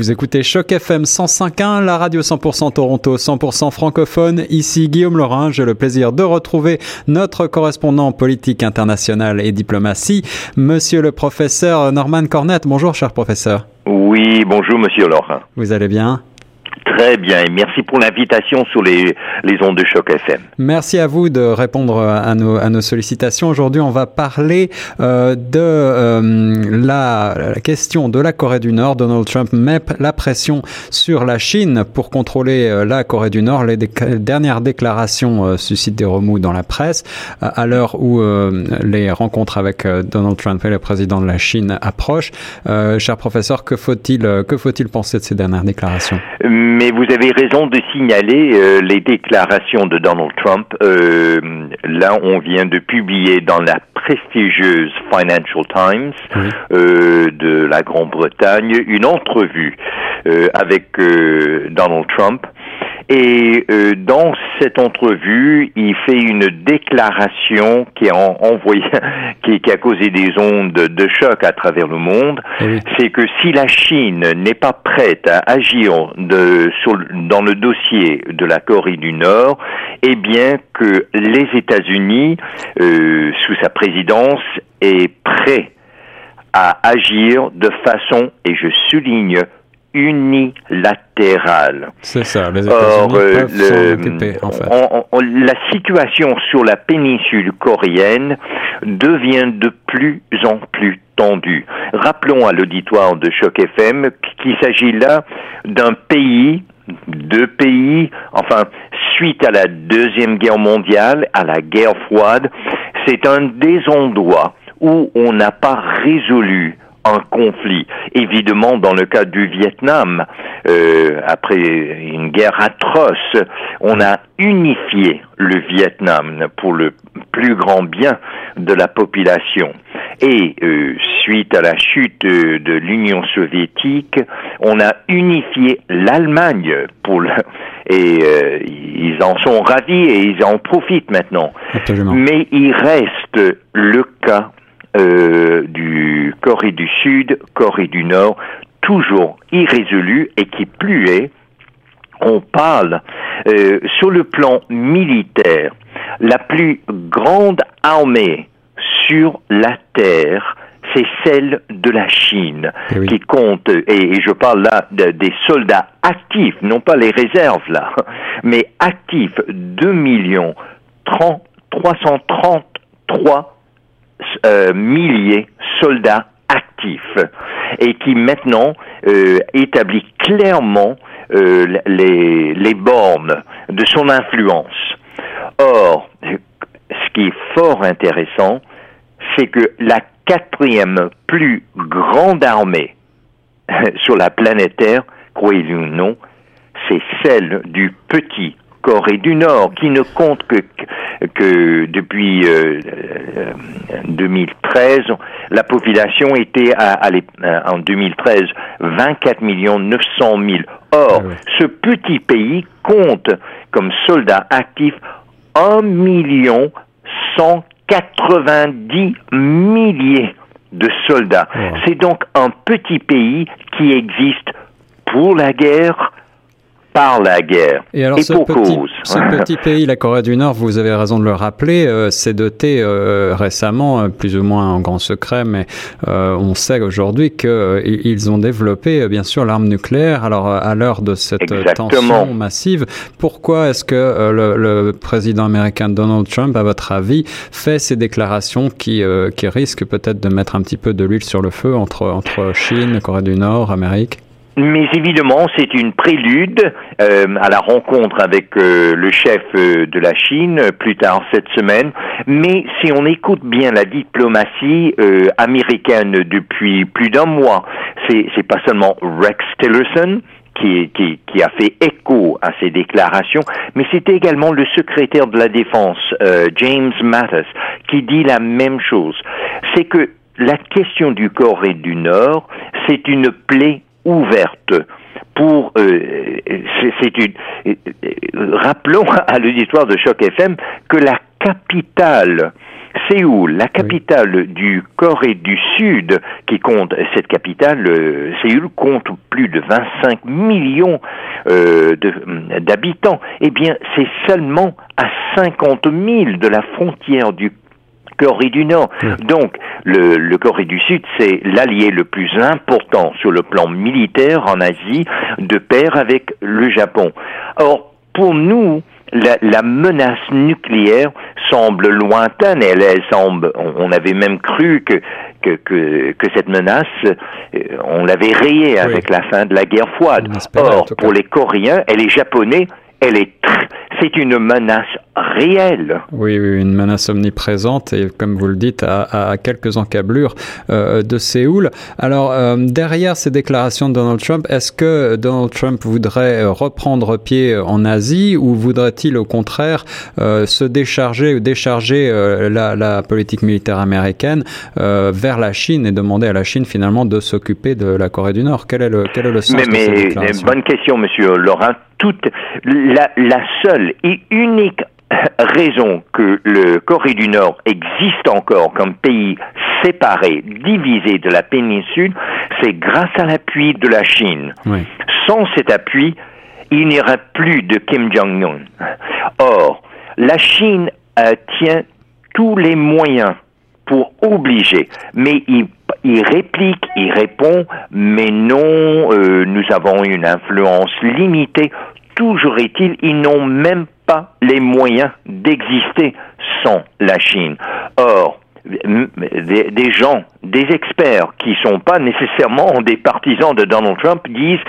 Vous écoutez Choc FM 105.1, la radio 100% Toronto, 100% francophone. Ici Guillaume Laurin. J'ai le plaisir de retrouver notre correspondant politique international et diplomatie, monsieur le professeur Norman Cornette. Bonjour, cher professeur. Oui, bonjour, monsieur Laurin. Vous allez bien? Très bien, et merci pour l'invitation sur les, les ondes de choc FM. Merci à vous de répondre à nos, à nos sollicitations. Aujourd'hui, on va parler euh, de euh, la, la, question de la Corée du Nord. Donald Trump met la pression sur la Chine pour contrôler euh, la Corée du Nord. Les, dernières déclarations suscitent des remous dans la presse à l'heure où les rencontres avec Donald Trump et le président de la Chine approchent. cher professeur, que faut-il que faut-il penser de ces dernières déclarations? Mais vous avez raison de signaler euh, les déclarations de Donald Trump. Euh, là, on vient de publier dans la prestigieuse Financial Times oui. euh, de la Grande-Bretagne une entrevue euh, avec euh, Donald Trump. Et euh, dans cette entrevue, il fait une déclaration qui a envoyé, qui, qui, a causé des ondes de choc à travers le monde. Oui. C'est que si la Chine n'est pas prête à agir de, sur, dans le dossier de la Corée du Nord, eh bien que les États-Unis, euh, sous sa présidence, est prêt à agir de façon, et je souligne, unilatérale. C'est ça, les États-Unis euh, le, occuper, en fait. on, on, la situation sur la péninsule coréenne devient de plus en plus tendue. Rappelons à l'auditoire de Choc FM qu'il s'agit là d'un pays deux pays, enfin, suite à la Deuxième Guerre mondiale, à la guerre froide, c'est un des endroits où on n'a pas résolu un conflit. Évidemment, dans le cas du Vietnam, euh, après une guerre atroce, on a unifié le Vietnam pour le plus grand bien de la population. Et euh, suite à la chute de l'Union soviétique, on a unifié l'Allemagne pour le, et euh, ils en sont ravis et ils en profitent maintenant. Absolument. Mais il reste le cas euh, du Corée du Sud, Corée du Nord, toujours irrésolu et qui plus est, on parle euh, sur le plan militaire, la plus grande armée sur la Terre, c'est celle de la Chine, Eh oui. qui compte, et, et, je parle là de, des soldats actifs, non pas les réserves là, mais actifs, 2 millions 30, 333 euh, milliers soldats actifs et qui maintenant euh, établit clairement euh, les, les bornes de son influence. Or, ce qui est fort intéressant, c'est que la quatrième plus grande armée sur la planète Terre, croyez-le ou non, c'est celle du petit Corée du Nord, qui ne compte que, que depuis euh, 2013, la population était à, à, en 2013 24 millions 900 000. Or, oui. ce petit pays compte comme soldats actifs 1 million 190 milliers de soldats. C'est donc un petit pays qui existe pour la guerre, par la guerre. Et alors, et ce, pour petit, cause. ce petit pays, la Corée du Nord, vous avez raison de le rappeler, euh, s'est doté euh, récemment, euh, plus ou moins en grand secret, mais euh, on sait aujourd'hui qu'ils ont développé, euh, bien sûr, l'arme nucléaire. Alors, à l'heure de cette Exactement. tension massive, pourquoi est-ce que euh, le, le, président américain Donald Trump, à votre avis, fait ces déclarations qui, qui risquent peut-être de mettre un petit peu de l'huile sur le feu entre, entre Chine, Corée du Nord, Amérique? Mais évidemment, c'est une prélude euh, à la rencontre avec euh, le chef euh, de la Chine euh, plus tard cette semaine. Mais si on écoute bien la diplomatie euh, américaine depuis plus d'un mois, c'est pas seulement Rex Tillerson, qui, qui, qui, a fait écho à ces déclarations, mais c'était également le secrétaire de la Défense, euh, James Mattis, qui dit la même chose. C'est que la question du Corée du Nord, c'est une plaie ouverte pour euh, c'est une euh, rappelons à l'auditoire de choc FM que la capitale Séoul, la capitale du Corée du Sud, qui compte, cette capitale, euh, Séoul, compte plus de 25 millions euh, d'habitants. Eh bien, c'est seulement à 50 000 de la frontière du Corée du Nord. Donc, le, le, Corée du Sud, c'est l'allié le plus important sur le plan militaire en Asie, de pair avec le Japon. Or, pour nous, la, la, menace nucléaire semble lointaine. Elle, elle semble. On, avait même cru que que, que, que cette menace, euh, on l'avait rayée avec la fin de la guerre froide. Or, pour les Coréens et les Japonais, elle est c'est une menace réelle. Oui, oui, une menace omniprésente et comme vous le dites, à, à quelques encablures euh, de Séoul. Alors, euh, derrière ces déclarations de Donald Trump, est-ce que Donald Trump voudrait euh, reprendre pied en Asie ou voudrait-il au contraire euh, se décharger ou décharger euh, la, la, politique militaire américaine vers la Chine et demander à la Chine finalement de s'occuper de la Corée du Nord? Quel est le, quel est le sens mais, de ces mais, Bonne question, monsieur Laurent toute la, la seule et unique raison que le Corée du Nord existe encore comme pays séparé, divisé de la péninsule, c'est grâce à l'appui de la Chine. Sans cet appui, il n'y aurait plus de Kim Jong-un. Or, la Chine euh, tient tous les moyens pour obliger, mais il, il réplique, il répond, mais non, euh, nous avons une influence limitée toujours est-il, ils n'ont même pas les moyens d'exister sans la Chine. Or, des, gens, des experts qui sont pas nécessairement des partisans de Donald Trump disent,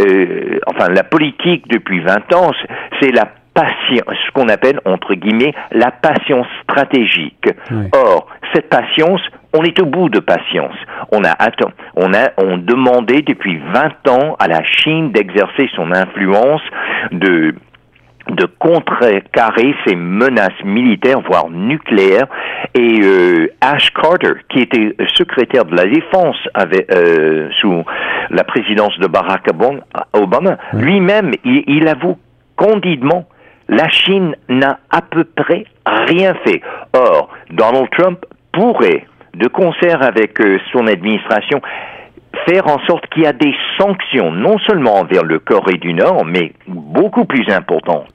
euh, enfin, la politique depuis 20 ans, c'est la patience, ce qu'on appelle entre guillemets la patience stratégique. Or, cette patience, on est au bout de patience. On a attend, on a on demandé depuis 20 ans à la Chine d'exercer son influence, de de contrecarrer ces menaces militaires, voire nucléaires. Et euh, Ash Carter, qui était secrétaire de la défense avec, euh, sous la présidence de Barack Obama, lui-même, il, il avoue candidement la Chine n'a à peu près rien fait. Or, Donald Trump pourrait, de concert avec euh, son administration, faire en sorte qu'il y a des sanctions, non seulement envers le Corée du Nord, mais beaucoup plus importantes,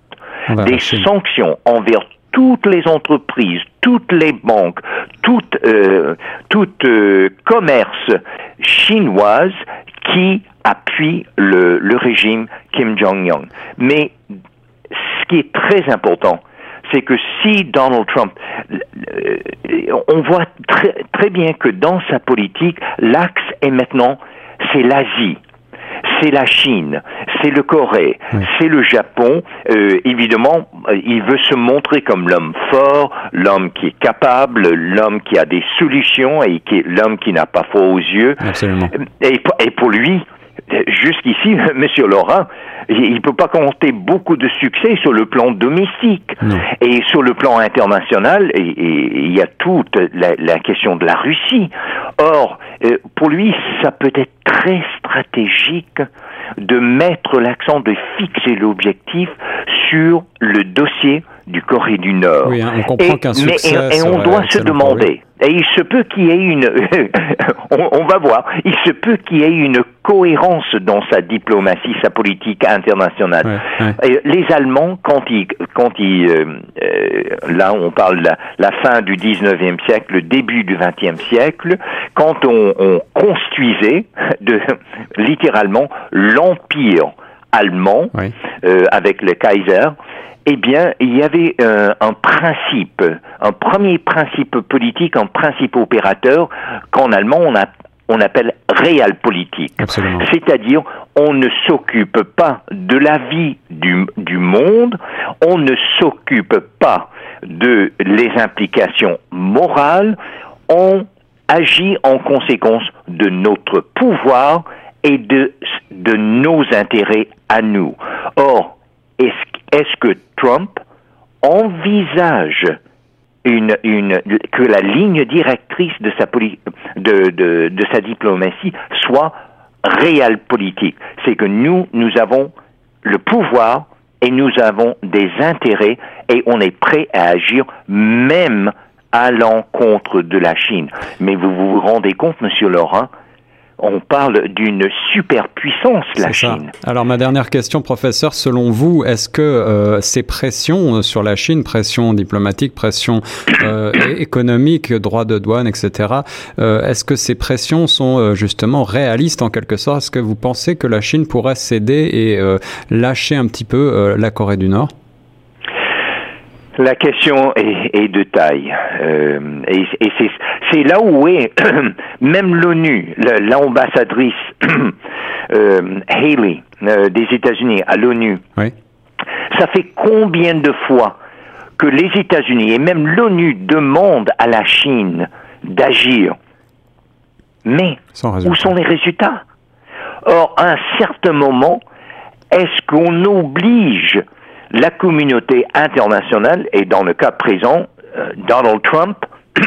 des sanctions envers toutes les entreprises, toutes les banques, toutes, euh, toutes euh, commerces chinoises qui appuient le, le régime Kim Jong-un. Mais ce qui est très important, c'est que si Donald Trump, euh, on voit très, très bien que dans sa politique, l'axe est maintenant, c'est l'Asie c'est la Chine, c'est le Corée, c'est le Japon. Euh, évidemment, euh, il veut se montrer comme l'homme fort, l'homme qui est capable, l'homme qui a des solutions et qui l'homme qui n'a pas froid aux yeux. Et, et pour lui, jusqu'ici, Monsieur Laurent, il ne peut pas compter beaucoup de succès sur le plan domestique. Et sur le plan international, il y a toute la, question de la Russie. Or, euh, pour lui, ça peut être très stratégique de mettre l'accent, de fixer l'objectif sur le dossier du Corée du Nord. Oui, hein, on comprend qu'un succès et, on doit se demander, et il se peut qu'il y ait une, on, va voir, il se peut qu'il y ait une cohérence dans sa diplomatie, sa politique internationale. les Allemands, quand ils, quand ils, euh, euh, là on parle de la, fin du 19e siècle, le début du 20e siècle, quand on, on construisait de, littéralement l'empire allemand euh, avec le Kaiser, eh bien, il y avait euh, un principe, un premier principe politique, un principe opérateur qu'en allemand on, a, on appelle realpolitik. C'est-à-dire, on ne s'occupe pas de la vie du, du monde, on ne s'occupe pas de les implications morales, on agit en conséquence de notre pouvoir et de, nos intérêts à nous. Or, est-ce que Trump envisage que la ligne directrice de sa, de, de sa diplomatie soit réelle politique? C'est que nous, nous avons le pouvoir et nous avons des intérêts et on est prêt à agir même à l'encontre de la Chine. Mais vous vous rendez compte, Monsieur Laurent, on parle d'une superpuissance, la Chine. Alors ma dernière question, professeur, selon vous, est-ce que euh, ces pressions sur la Chine, pression diplomatique, pression euh, économique, droit de douane, etc., euh, est-ce que ces pressions sont justement réalistes en quelque sorte? Est-ce que vous pensez que la Chine pourrait céder et lâcher un petit peu la Corée du Nord? La question est, de taille. Euh, et, c'est là où est même l'ONU, l'ambassadrice euh, Haley euh, des États-Unis à l'ONU. Ça fait combien de fois que les États-Unis et même l'ONU demandent à la Chine d'agir? Mais où sont les résultats? Or, à un certain moment, est-ce qu'on oblige la communauté internationale, et dans le cas présent, euh, Donald Trump,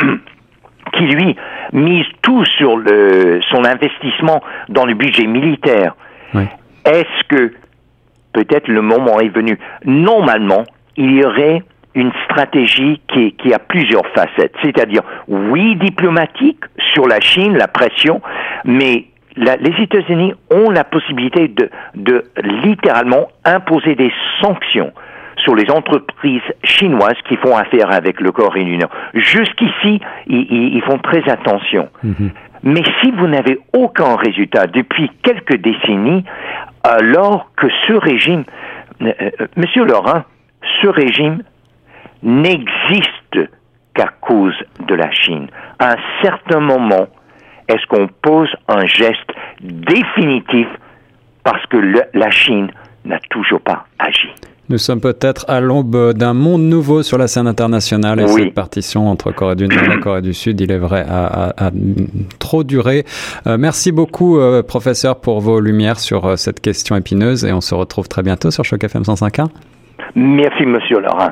qui lui mise tout sur le, son investissement dans le budget militaire. Est-ce que peut-être le moment est venu? Normalement, il y aurait une stratégie qui, qui a plusieurs facettes, c'est-à-dire oui diplomatique sur la Chine, la pression, mais les États-Unis ont la possibilité de, de littéralement imposer des sanctions sur les entreprises chinoises qui font affaire avec le Corée du Nord. Jusqu'ici, ils, ils, font très attention. Mhm. Mais si vous n'avez aucun résultat depuis quelques décennies, alors que ce régime, euh, euh, Monsieur Laurent, ce régime n'existe qu'à cause de la Chine. À un certain moment, est-ce qu'on pose un geste définitif parce que la Chine n'a toujours pas agi? Nous sommes peut-être à l'aube d'un monde nouveau sur la scène internationale et cette partition entre Corée du Nord et la Corée du Sud, il est vrai, a, trop duré. Euh, merci beaucoup, euh, professeur, pour vos lumières sur euh, cette question épineuse et on se retrouve très bientôt sur Choc FM 105.1. Merci, monsieur Laurent.